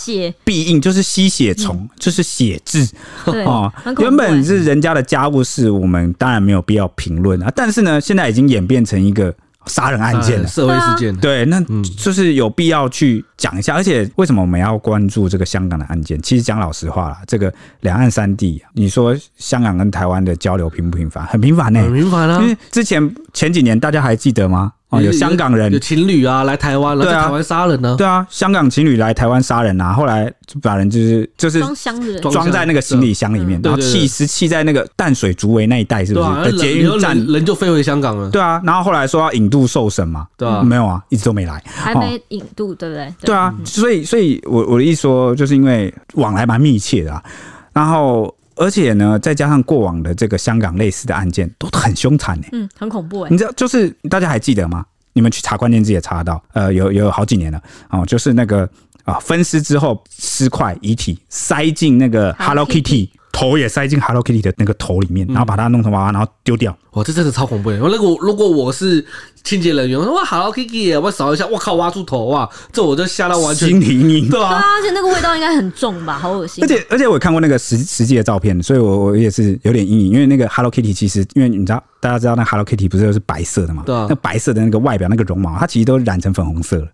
庇应，就是吸血虫，嗯、就是血字。对哦，原本是人家的家务事，我们当然。没有必要评论啊，但是呢，现在已经演变成一个杀人案件了，社会事件。对，那就是有必要去讲一下。而且，为什么我们要关注这个香港的案件？其实讲老实话啦，这个两岸三地，你说香港跟台湾的交流频不频繁？很频繁呢，很频繁啊。因为之前前几年大家还记得吗？哦，有香港人有情侣啊来台湾了，在台湾杀人呢？对啊，香港情侣来台湾杀人啊，后来就把人就是就是装箱子装在那个行李箱里面，然后弃尸弃在那个淡水竹围那一带，是不是？的捷运站人就飞回香港了。对啊，然后后来说要引渡受审嘛，对啊，没有啊，一直都没来，还没引渡，对不对？对啊，所以所以我我的意思说，就是因为往来蛮密切的啊，然后。而且呢，再加上过往的这个香港类似的案件都很凶残哎，嗯，很恐怖哎。你知道，就是大家还记得吗？你们去查关键字也查得到，呃，有有好几年了哦，就是那个啊，分尸之后尸块遗体塞进那个 Hello Kitty 头也塞进 Hello Kitty 的那个头里面，然后把它弄成娃娃，然后丢掉。哇，这真的超恐怖！如果如果我是清洁人员，我说哇，Hello Kitty，我扫一下，我靠，挖出头哇，这我就吓到完全心理阴影，对啊，而且那个味道应该很重吧，好恶心。而且而且我看过那个实实际的照片，所以我我也是有点阴影，因为那个 Hello Kitty 其实，因为你知道大家知道那 Hello Kitty 不是都是白色的嘛，对啊，那白色的那个外表那个绒毛，它其实都染成粉红色了，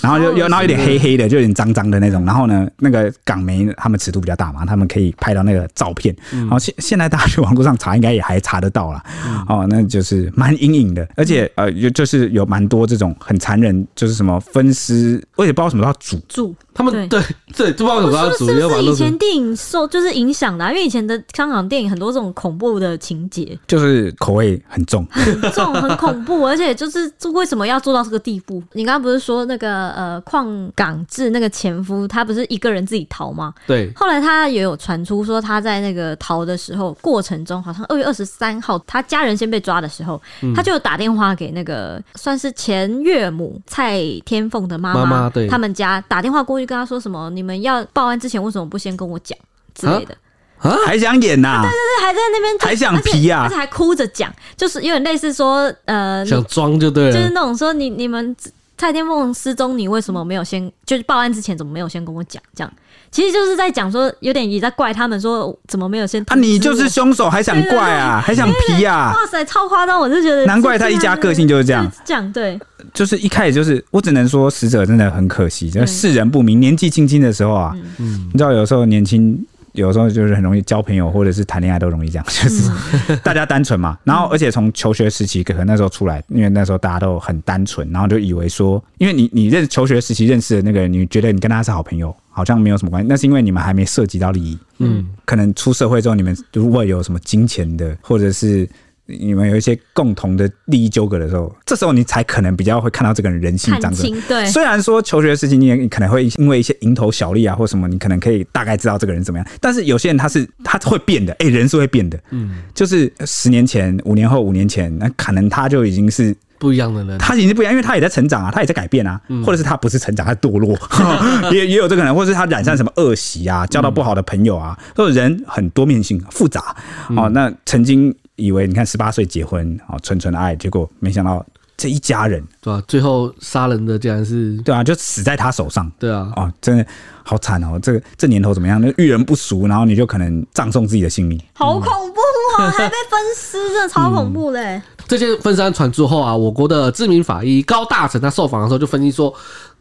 然后又又然后有点黑黑的，就有点脏脏的那种。然后呢，那个港媒他们尺度比较大嘛，他们可以拍到那个照片，然后现现在大家去网络上查，应该也还查得到啦。哦，那就是。蛮阴影的，而且呃，有就是有蛮多这种很残忍，就是什么分尸，我也不知道什么要煮煮，他们对 对，不知道什么要煮。是不是以前电影受就是影响的？因为以前的香港电影很多这种恐怖的情节，就是口味很重，很重，很恐怖，而且就是为什么要做到这个地步？你刚刚不是说那个呃，邝港志那个前夫，他不是一个人自己逃吗？对。后来他也有传出说他在那个逃的时候过程中，好像二月二十三号，他家人先被抓的时候。他就打电话给那个算是前岳母蔡天凤的妈妈，对，他们家打电话过去跟他说什么：“你们要报案之前为什么不先跟我讲之类的？”啊，还想演呐、啊？对对对，还在那边还想皮啊，而且还哭着讲，就是有点类似说呃，想装就对了，就是那种说你你们蔡天凤失踪，你为什么没有先就是报案之前怎么没有先跟我讲这样？其实就是在讲说，有点也在怪他们说怎么没有先啊？你就是凶手还想怪啊？还想皮啊？哇塞，超夸张！我就觉得难怪他一家个性就是这样。这样对，就是一开始就是我只能说死者真的很可惜，就是世人不明，年纪轻轻的时候啊，嗯，你知道有时候年轻。有时候就是很容易交朋友，或者是谈恋爱都容易这样，就是 大家单纯嘛。然后，而且从求学时期可能那时候出来，因为那时候大家都很单纯，然后就以为说，因为你你认求学时期认识的那个人，你觉得你跟他是好朋友，好像没有什么关系。那是因为你们还没涉及到利益。嗯，可能出社会之后，你们如果有什么金钱的，或者是。你们有一些共同的利益纠葛的时候，这时候你才可能比较会看到这个人人性当中。对，虽然说求学的事情，你也可能会因为一些蝇头小利啊，或什么，你可能可以大概知道这个人怎么样。但是有些人他是他会变的，哎、欸，人是会变的。嗯，就是十年前、五年后、五年前，那可能他就已经是不一样的人。他已经是不一样，因为他也在成长啊，他也在改变啊，或者是他不是成长，他堕落，也也有这个可能，或者是他染上什么恶习啊，交到不好的朋友啊，或者人很多面性复杂。哦，那曾经。以为你看十八岁结婚哦，纯纯的爱，结果没想到这一家人对吧、啊？最后杀人的竟然是对啊，就死在他手上。对啊，哦，真的好惨哦！这个这年头怎么样？那遇人不淑，然后你就可能葬送自己的性命，好恐怖啊！还被分尸，真的超恐怖嘞！这件分尸案传出后啊，我国的知名法医高大成他受访的时候就分析说。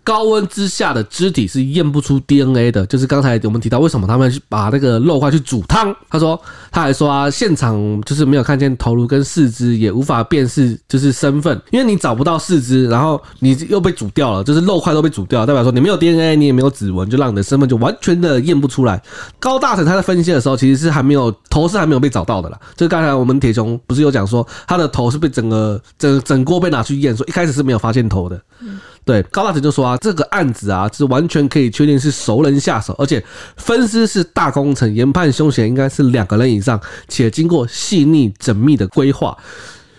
高温之下的肢体是验不出 DNA 的。就是刚才我们提到，为什么他们去把那个肉块去煮汤？他说，他还说啊，现场就是没有看见头颅跟四肢，也无法辨识就是身份，因为你找不到四肢，然后你又被煮掉了，就是肉块都被煮掉了，代表说你没有 DNA，你也没有指纹，就让你的身份就完全的验不出来。高大成他在分析的时候，其实是还没有头是还没有被找到的啦。就刚才我们铁雄不是有讲说，他的头是被整个整整锅被拿去验，说一开始是没有发现头的。对，高大成就说啊，这个案子啊，是完全可以确定是熟人下手，而且分尸是大工程，研判凶嫌应该是两个人以上，且经过细腻缜密的规划。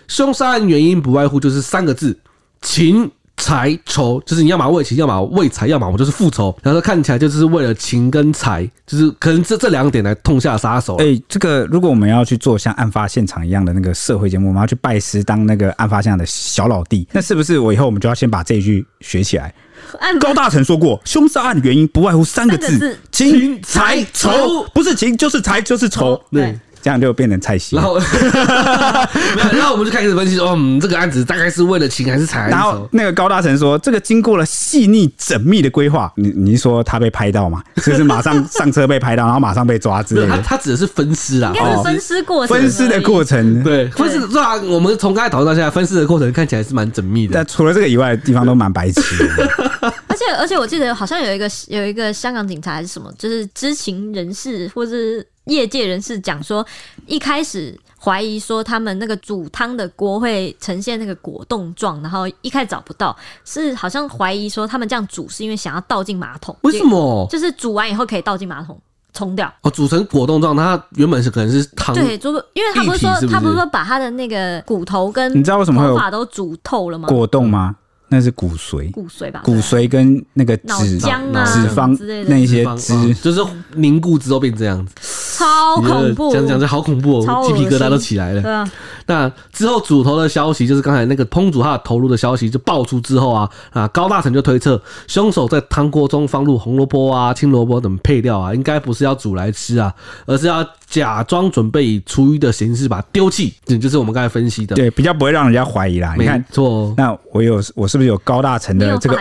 凶杀案原因不外乎就是三个字：情。财仇就是你要么为情，要么为财，要么我就是复仇。然后看起来就是为了情跟财，就是可能这这两点来痛下杀手。哎、欸，这个如果我们要去做像案发现场一样的那个社会节目，我们要去拜师当那个案发现场的小老弟，那是不是我以后我们就要先把这一句学起来？高大成说过，凶杀案原因不外乎三个字：情财仇，不是情就是财就是仇。对。这样就变成菜系，然后，然后我们就开始分析说，嗯，这个案子大概是为了情还是财？然后那个高大成说，这个经过了细腻缜密的规划，你你说他被拍到嘛？就是马上上车被拍到，然后马上被抓之类的。他他指的是分尸啊，应该是分尸过程，分尸的过程，对，分尸是啊。我们从刚才讨论到现在，分尸的过程看起来是蛮缜密的。但除了这个以外的地方都蛮白痴的。而且而且我记得好像有一个有一个香港警察还是什么，就是知情人士或是。业界人士讲说，一开始怀疑说他们那个煮汤的锅会呈现那个果冻状，然后一开始找不到，是好像怀疑说他们这样煮是因为想要倒进马桶。为什么？就是煮完以后可以倒进马桶冲掉。哦，煮成果冻状，它原本是可能是汤。对，就是因为他不是说他不是说把他的那个骨头跟你知道为什么会有都煮透了吗？果冻吗？那是骨髓，骨髓吧？骨髓跟那个脂浆啊、脂肪之类的那些汁，就是凝固之后变这样子，超恐怖！讲讲这好恐怖哦，鸡皮疙瘩都起来了。对啊，那之后煮头的消息，就是刚才那个烹煮他的头颅的消息就爆出之后啊啊，高大成就推测，凶手在汤锅中放入红萝卜啊、青萝卜等配料啊，应该不是要煮来吃啊，而是要假装准备以厨余的形式把它丢弃，这就是我们刚才分析的，对，比较不会让人家怀疑啦。你看，错，那我有我是。不是有高大成的这个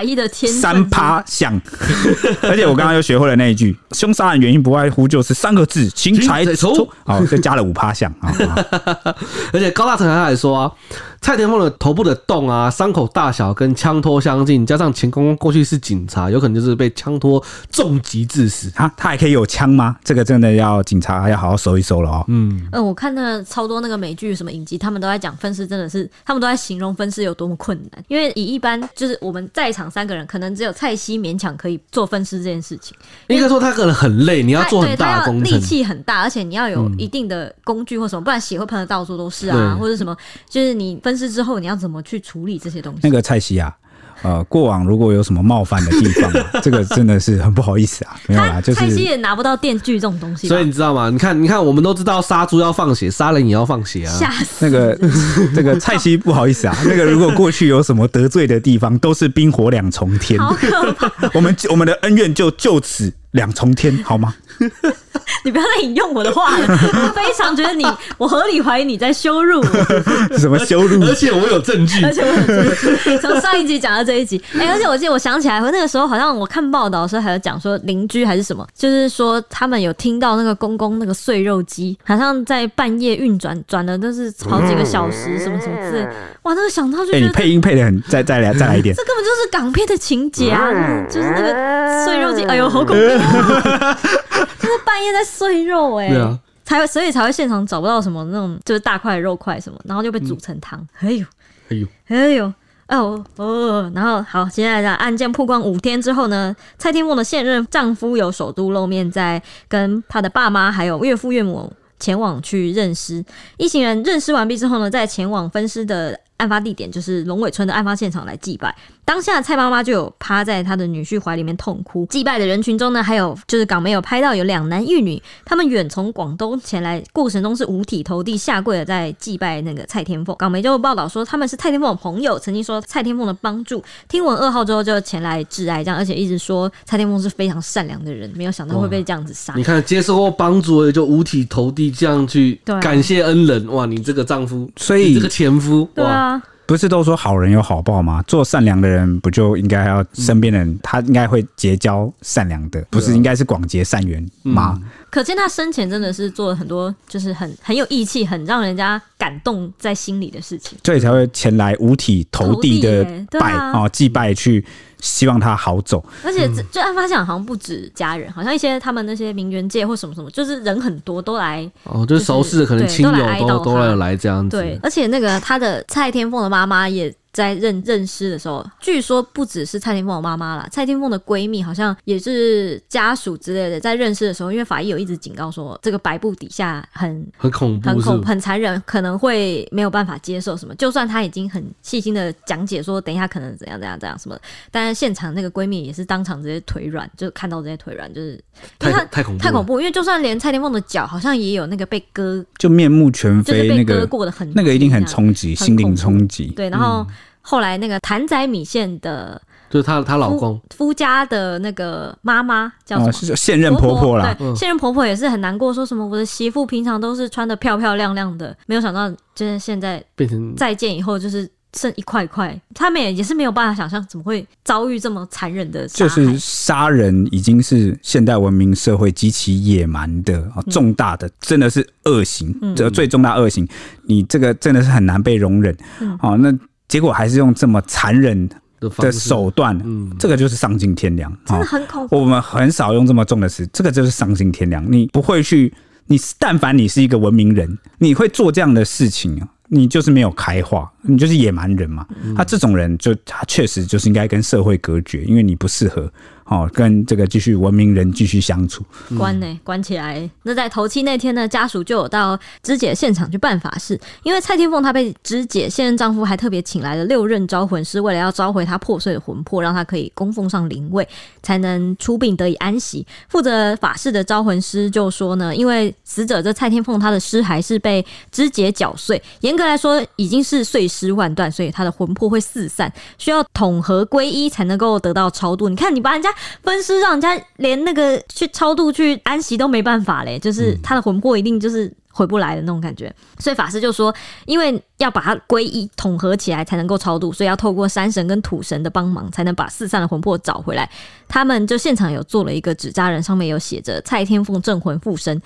三趴像，而且我刚刚又学会了那一句，凶杀案原因不外乎就是三个字：情财仇。好，就加了五趴像啊。而且高大成还还说啊。蔡天凤的头部的洞啊，伤口大小跟枪托相近，加上钱公公过去是警察，有可能就是被枪托重击致死啊。他还可以有枪吗？这个真的要警察要好好搜一搜了哦。嗯，呃，我看那超多那个美剧什么影集，他们都在讲分尸，真的是他们都在形容分尸有多么困难。因为以一般就是我们在场三个人，可能只有蔡西勉强可以做分尸这件事情。应该说他可能很累，你要做很大的工程，力气很大，而且你要有一定的工具或什么，不然血会喷的到处都是啊，或者什么，就是你。分尸之后，你要怎么去处理这些东西？那个蔡西啊，呃，过往如果有什么冒犯的地方，这个真的是很不好意思啊。没有啦，就是蔡西也拿不到电锯这种东西。所以你知道吗？你看，你看，我们都知道杀猪要放血，杀人也要放血啊。吓死！那个这 个蔡西不好意思啊，那个如果过去有什么得罪的地方，都是冰火两重天。好可怕！我们我们的恩怨就就此两重天，好吗？你不要再引用我的话了，我非常觉得你，我合理怀疑你在羞辱我。什么羞辱？而且我有证据。而且我有证据。从上一集讲到这一集，哎、欸，而且我记得我想起来，我那个时候好像我看报道的时候还有讲说邻居还是什么，就是说他们有听到那个公公那个碎肉机，好像在半夜运转，转了都是好几个小时，什么什么之类。哇，那个想到就觉得、欸、你配音配的很，再再来 再来一点。这根本就是港片的情节啊，就是那个碎肉机，哎呦，好恐怖、啊。就是半夜在碎肉哎、欸，对啊，才会所以才会现场找不到什么那种就是大块肉块什么，然后就被煮成汤、嗯。哎呦，哎呦，哎呦，哦哦，然后好，接下来的案件曝光五天之后呢，蔡天凤的现任丈夫有首度露面，在跟他的爸妈还有岳父岳母前往去认尸。一行人认尸完毕之后呢，再前往分尸的案发地点，就是龙尾村的案发现场来祭拜。当下蔡妈妈就有趴在她的女婿怀里面痛哭。祭拜的人群中呢，还有就是港媒有拍到有两男一女，他们远从广东前来，过程中是五体投地下跪的在祭拜那个蔡天凤。港媒就报道说他们是蔡天凤的朋友，曾经说蔡天凤的帮助，听闻噩耗之后就前来致哀，这样而且一直说蔡天凤是非常善良的人，没有想到会被这样子杀。你看接受过帮助也就五体投地这样去感谢恩人，哇！你这个丈夫，所以这个前夫，对啊。不是都说好人有好报吗？做善良的人不就应该要身边的人，他应该会结交善良的，不是应该是广结善缘吗？可见他生前真的是做了很多，就是很很有义气、很让人家感动在心里的事情，所以才会前来五体投地的拜哦、啊、祭拜去。希望他好走，而且就案发现场好像不止家人，好像一些他们那些名媛界或什么什么，就是人很多都来哦，就是熟识的可能亲友都都来来这样子。对，而且那个他的蔡天凤的妈妈也。在认认尸的时候，据说不只是蔡天凤的妈妈啦，蔡天凤的闺蜜好像也是家属之类的。在认尸的时候，因为法医有一直警告说，这个白布底下很很恐怖，很恐很残忍，可能会没有办法接受什么。就算他已经很细心的讲解说，等一下可能怎样怎样怎样什么，但是现场那个闺蜜也是当场直接腿软，就看到这些腿软，就是太太恐怖太恐怖。因为就算连蔡天凤的脚好像也有那个被割，就面目全非，那个被割过的痕迹，那个那个一定很冲击，心灵冲击。对，然后。嗯后来那个谭仔米线的，就是她她老公夫家的那个妈妈叫什么？是现任婆婆啦。对，现任婆婆也是很难过，说什么我的媳妇平常都是穿的漂漂亮亮的，没有想到就是现在变成再见以后就是剩一块块。他们也也是没有办法想象怎么会遭遇这么残忍的，就是杀人已经是现代文明社会极其野蛮的重大的，真的是恶行，这最重大恶行，你这个真的是很难被容忍。好，那。结果还是用这么残忍的手段，嗯，这个就是丧尽天良，真的很恐怖。我们很少用这么重的词，这个就是丧尽天良。你不会去，你但凡你是一个文明人，你会做这样的事情啊？你就是没有开化，你就是野蛮人嘛。他这种人就他确实就是应该跟社会隔绝，因为你不适合。哦，跟这个继续文明人继续相处，关呢、欸？关起来。那在头七那天呢，家属就有到肢解现场去办法事，因为蔡天凤她被肢解，现任丈夫还特别请来了六任招魂师，为了要召回她破碎的魂魄，让她可以供奉上灵位，才能出殡得以安息。负责法事的招魂师就说呢，因为死者这蔡天凤她的尸骸是被肢解绞碎，严格来说已经是碎尸万段，所以她的魂魄会四散，需要统合归一才能够得到超度。你看，你把人家。分尸让人家连那个去超度去安息都没办法嘞，就是他的魂魄一定就是回不来的那种感觉。所以法师就说，因为要把它归一统合起来才能够超度，所以要透过山神跟土神的帮忙，才能把四散的魂魄找回来。他们就现场有做了一个纸扎人，上面有写着“蔡天凤镇魂附身”。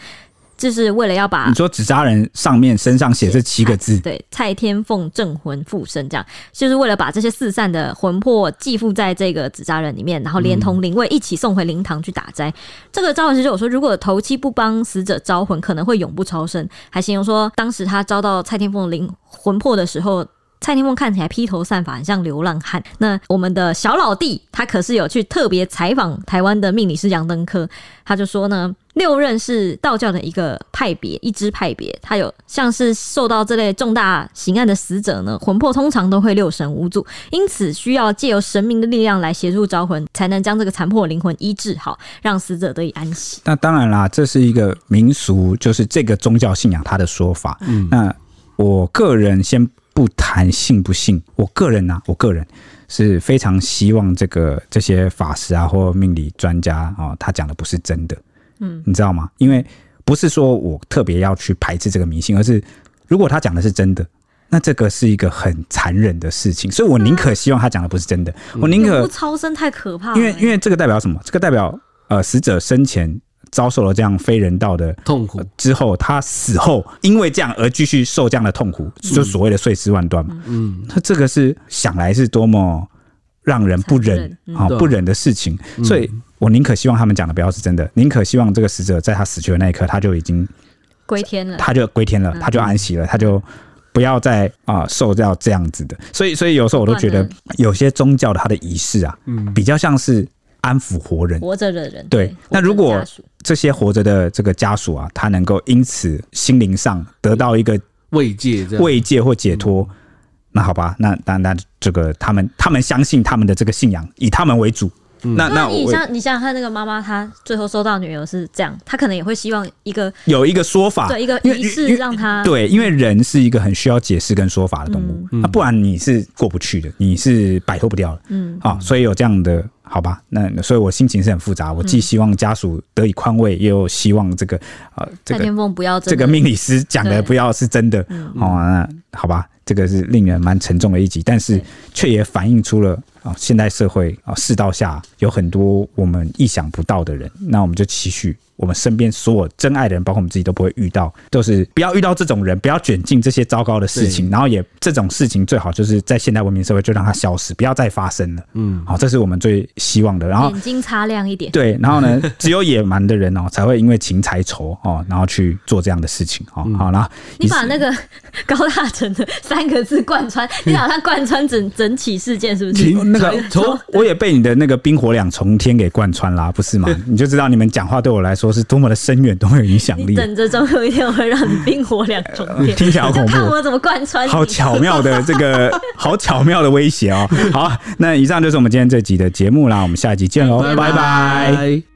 就是为了要把你说纸扎人上面身上写这七个字，对，蔡天凤镇魂附身，这样就是为了把这些四散的魂魄寄附在这个纸扎人里面，然后连同灵位一起送回灵堂去打斋。嗯、这个招魂师就有说，如果头七不帮死者招魂，可能会永不超生。还形容说，当时他招到蔡天凤灵魂魄的时候，蔡天凤看起来披头散发，很像流浪汉。那我们的小老弟，他可是有去特别采访台湾的命理师杨登科，他就说呢。六任是道教的一个派别，一支派别，它有像是受到这类重大刑案的死者呢，魂魄通常都会六神无主，因此需要借由神明的力量来协助招魂，才能将这个残破灵魂医治好，让死者得以安息。那当然啦，这是一个民俗，就是这个宗教信仰他的说法。嗯，那我个人先不谈信不信，我个人呢、啊，我个人是非常希望这个这些法师啊或命理专家啊、哦，他讲的不是真的。嗯，你知道吗？因为不是说我特别要去排斥这个迷信，而是如果他讲的是真的，那这个是一个很残忍的事情，所以我宁可希望他讲的不是真的，我宁可超生太可怕了。因为因为这个代表什么？这个代表呃，死者生前遭受了这样非人道的痛苦。之后，他死后因为这样而继续受这样的痛苦，就所谓的碎尸万段嘛。嗯，那这个是想来是多么让人不忍啊不忍的事情，所以。我宁可希望他们讲的不要是真的，宁可希望这个死者在他死去的那一刻，他就已经归天了，他就归天了，他就安息了，他就不要再啊、呃、受到这样子的。所以，所以有时候我都觉得，有些宗教的它的仪式啊，嗯，比较像是安抚活人、活着的人。对，那如果这些活着的这个家属啊，他能够因此心灵上得到一个慰藉、慰藉或解脱，那好吧，那那那这个他们他们相信他们的这个信仰，以他们为主。那那你像你想想看，那个妈妈她最后收到女儿是这样，她可能也会希望一个有一个说法，对一个仪式让她对，因为人是一个很需要解释跟说法的动物，那不然你是过不去的，你是摆脱不掉的，嗯。啊，所以有这样的好吧，那所以我心情是很复杂，我既希望家属得以宽慰，也有希望这个呃这个这个命理师讲的不要是真的，嗯。哦，那好吧，这个是令人蛮沉重的一集，但是却也反映出了啊，现代社会啊世道下有很多我们意想不到的人，那我们就期许我们身边所有真爱的人，包括我们自己都不会遇到，就是不要遇到这种人，不要卷进这些糟糕的事情，然后也这种事情最好就是在现代文明社会就让它消失，不要再发生了。嗯，好，这是我们最希望的。然后眼睛擦亮一点。对，然后呢，只有野蛮的人哦，才会因为情财仇哦，然后去做这样的事情哦。好，然后你把那个 高大成的三个字贯穿，你把它贯穿整整起事件，是不是？那个 从我也被你的那个冰火两重天给贯穿啦，不是吗？你就知道你们讲话对我来说是多么的深远，多么有影响力。等着总有一天我会让你冰火两重天，听起来好恐怖。看我怎么贯穿。好巧妙的这个，好巧妙的威胁哦。好，那以上就是我们今天这集的节目啦，我们下集见喽，拜拜。